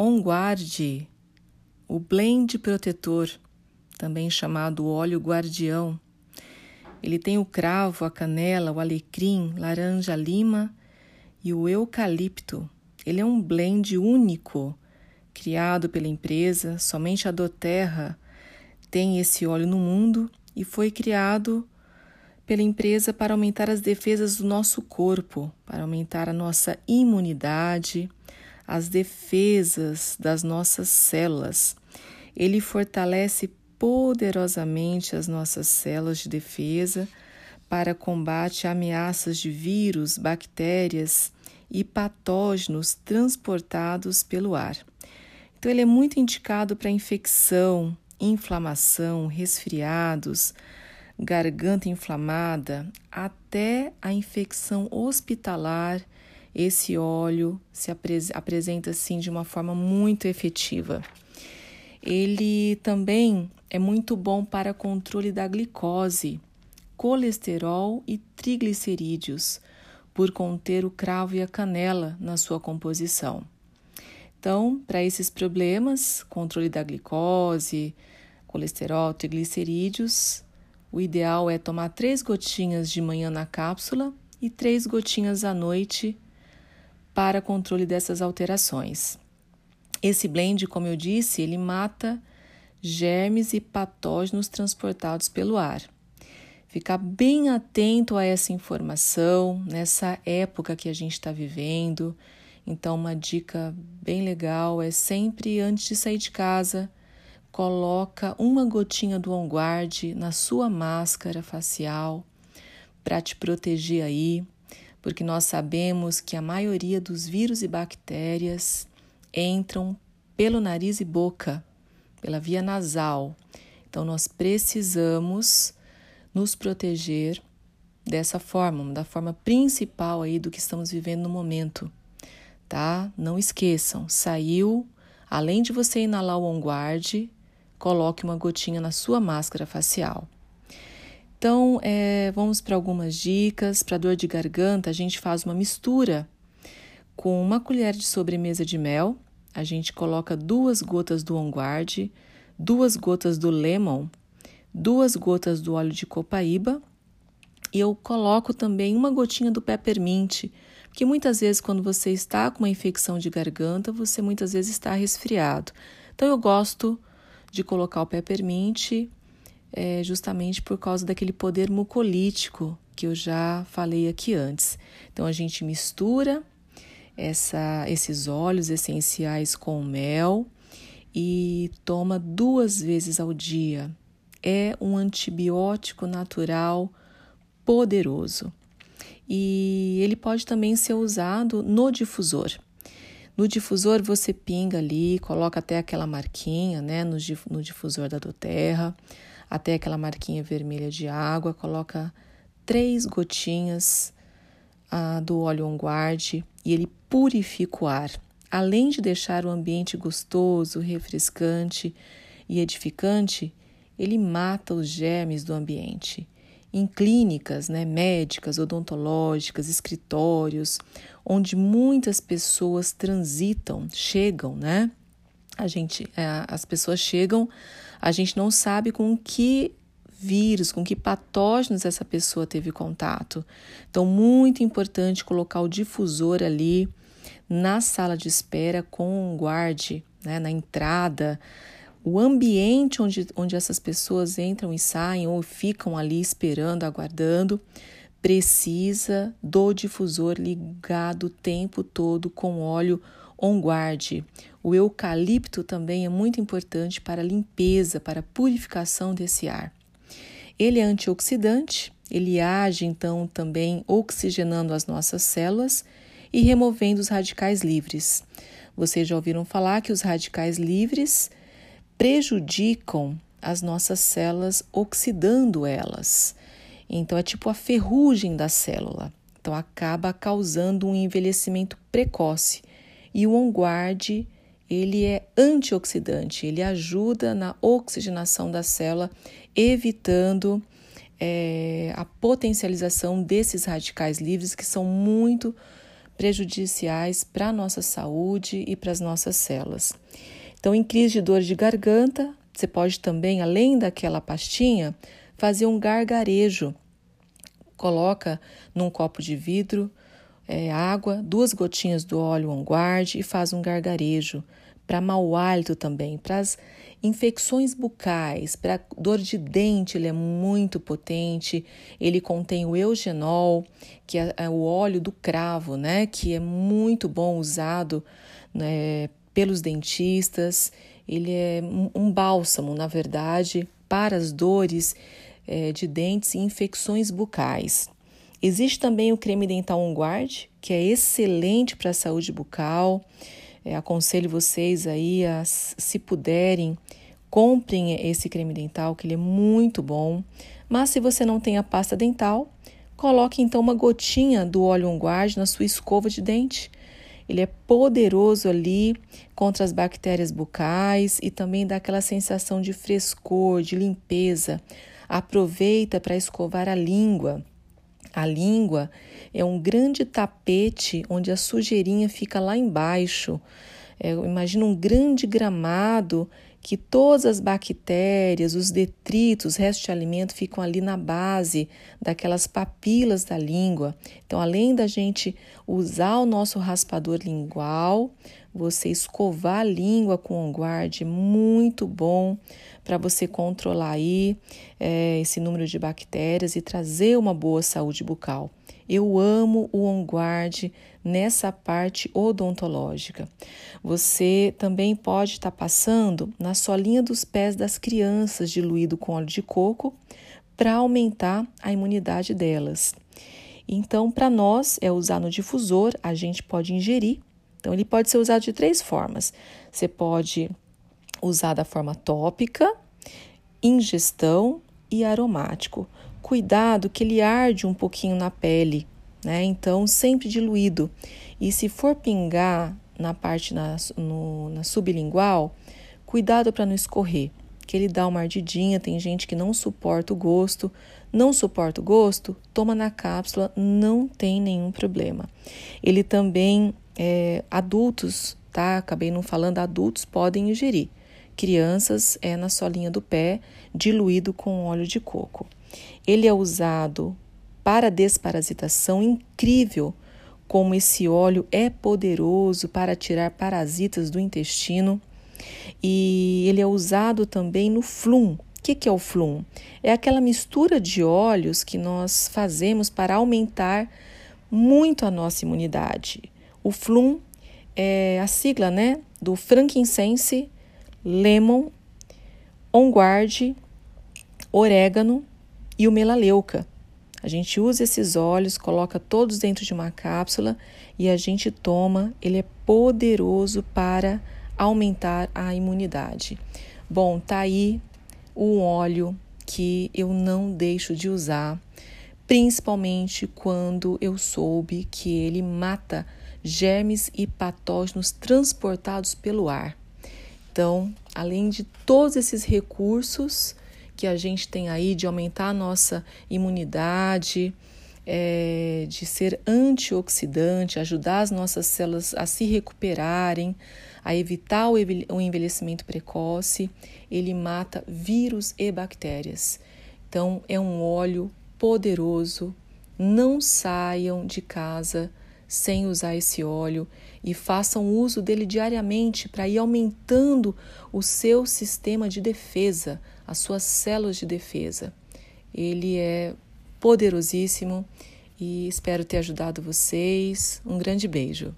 On Guard, o blend protetor, também chamado óleo guardião. Ele tem o cravo, a canela, o alecrim, laranja lima e o eucalipto. Ele é um blend único, criado pela empresa, somente a Doterra tem esse óleo no mundo e foi criado pela empresa para aumentar as defesas do nosso corpo, para aumentar a nossa imunidade, as defesas das nossas células. Ele fortalece poderosamente as nossas células de defesa para combate a ameaças de vírus, bactérias e patógenos transportados pelo ar. Então, ele é muito indicado para infecção, inflamação, resfriados, garganta inflamada, até a infecção hospitalar, esse óleo se apres apresenta assim de uma forma muito efetiva. Ele também é muito bom para controle da glicose, colesterol e triglicerídeos, por conter o cravo e a canela na sua composição. Então, para esses problemas, controle da glicose, colesterol, triglicerídeos, o ideal é tomar três gotinhas de manhã na cápsula e três gotinhas à noite para controle dessas alterações. Esse blend, como eu disse, ele mata germes e patógenos transportados pelo ar. Ficar bem atento a essa informação nessa época que a gente está vivendo. Então, uma dica bem legal é sempre antes de sair de casa, coloca uma gotinha do On Guard na sua máscara facial para te proteger aí, porque nós sabemos que a maioria dos vírus e bactérias entram pelo nariz e boca, pela via nasal. Então nós precisamos nos proteger dessa forma, da forma principal aí do que estamos vivendo no momento, tá? Não esqueçam, saiu, além de você inalar o On Guard, coloque uma gotinha na sua máscara facial. Então, é, vamos para algumas dicas. Para dor de garganta, a gente faz uma mistura com uma colher de sobremesa de mel. A gente coloca duas gotas do On duas gotas do Lemon, duas gotas do óleo de copaíba e eu coloco também uma gotinha do peppermint, porque muitas vezes quando você está com uma infecção de garganta, você muitas vezes está resfriado. Então eu gosto de colocar o peppermint é, justamente por causa daquele poder mucolítico que eu já falei aqui antes. Então a gente mistura essa, esses óleos essenciais com mel e toma duas vezes ao dia. É um antibiótico natural poderoso. E ele pode também ser usado no difusor. No difusor você pinga ali, coloca até aquela marquinha, né, no, no difusor da doterra, até aquela marquinha vermelha de água, coloca três gotinhas ah, do óleo on guard e ele purifica o ar. Além de deixar o ambiente gostoso, refrescante e edificante, ele mata os germes do ambiente em clínicas né, médicas, odontológicas, escritórios, onde muitas pessoas transitam, chegam, né? A gente, é, as pessoas chegam, a gente não sabe com que vírus, com que patógenos essa pessoa teve contato. Então, muito importante colocar o difusor ali na sala de espera com um guarde, né, na entrada, o ambiente onde, onde essas pessoas entram e saem ou ficam ali esperando, aguardando, precisa do difusor ligado o tempo todo com óleo on guard. O eucalipto também é muito importante para a limpeza, para a purificação desse ar. Ele é antioxidante, ele age então também oxigenando as nossas células e removendo os radicais livres. Vocês já ouviram falar que os radicais livres prejudicam as nossas células, oxidando elas. Então, é tipo a ferrugem da célula. Então, acaba causando um envelhecimento precoce. E o OnGuard, ele é antioxidante, ele ajuda na oxigenação da célula, evitando é, a potencialização desses radicais livres que são muito prejudiciais para a nossa saúde e para as nossas células. Então, em crise de dor de garganta, você pode também, além daquela pastinha, fazer um gargarejo. Coloca num copo de vidro é, água, duas gotinhas do óleo on guard e faz um gargarejo para mau hálito também, para as infecções bucais, para dor de dente, ele é muito potente. Ele contém o eugenol, que é, é o óleo do cravo, né, que é muito bom usado né, pelos dentistas. Ele é um bálsamo, na verdade, para as dores é, de dentes e infecções bucais. Existe também o creme dental On Guard, que é excelente para a saúde bucal. É, aconselho vocês aí a, se puderem, comprem esse creme dental, que ele é muito bom. Mas se você não tem a pasta dental, coloque então uma gotinha do óleo On Guard na sua escova de dente. Ele é poderoso ali contra as bactérias bucais e também dá aquela sensação de frescor, de limpeza. Aproveita para escovar a língua. A língua é um grande tapete onde a sujeirinha fica lá embaixo. É, imagina um grande gramado que todas as bactérias, os detritos, restos de alimento ficam ali na base daquelas papilas da língua. Então, além da gente usar o nosso raspador lingual, você escovar a língua com o guarde, muito bom para você controlar aí é, esse número de bactérias e trazer uma boa saúde bucal. Eu amo o On Guard nessa parte odontológica. Você também pode estar tá passando na solinha dos pés das crianças diluído com óleo de coco para aumentar a imunidade delas. Então, para nós, é usar no difusor, a gente pode ingerir. Então, ele pode ser usado de três formas. Você pode usar da forma tópica, ingestão e aromático. Cuidado que ele arde um pouquinho na pele, né? Então, sempre diluído. E se for pingar na parte na, no, na sublingual, cuidado para não escorrer, que ele dá uma ardidinha. Tem gente que não suporta o gosto. Não suporta o gosto, toma na cápsula, não tem nenhum problema. Ele também, é, adultos, tá? Acabei não falando, adultos podem ingerir. Crianças é na solinha do pé, diluído com óleo de coco. Ele é usado para desparasitação, incrível como esse óleo é poderoso para tirar parasitas do intestino. E ele é usado também no flum. O que, que é o flum? É aquela mistura de óleos que nós fazemos para aumentar muito a nossa imunidade. O flum é a sigla né, do frankincense, lemon, on guard, orégano e o melaleuca. A gente usa esses óleos, coloca todos dentro de uma cápsula e a gente toma. Ele é poderoso para aumentar a imunidade. Bom, tá aí um óleo que eu não deixo de usar, principalmente quando eu soube que ele mata germes e patógenos transportados pelo ar. Então, além de todos esses recursos que a gente tem aí de aumentar a nossa imunidade, é, de ser antioxidante, ajudar as nossas células a se recuperarem, a evitar o envelhecimento precoce, ele mata vírus e bactérias. Então, é um óleo poderoso. Não saiam de casa sem usar esse óleo e façam uso dele diariamente para ir aumentando o seu sistema de defesa, as suas células de defesa. Ele é poderosíssimo e espero ter ajudado vocês. Um grande beijo.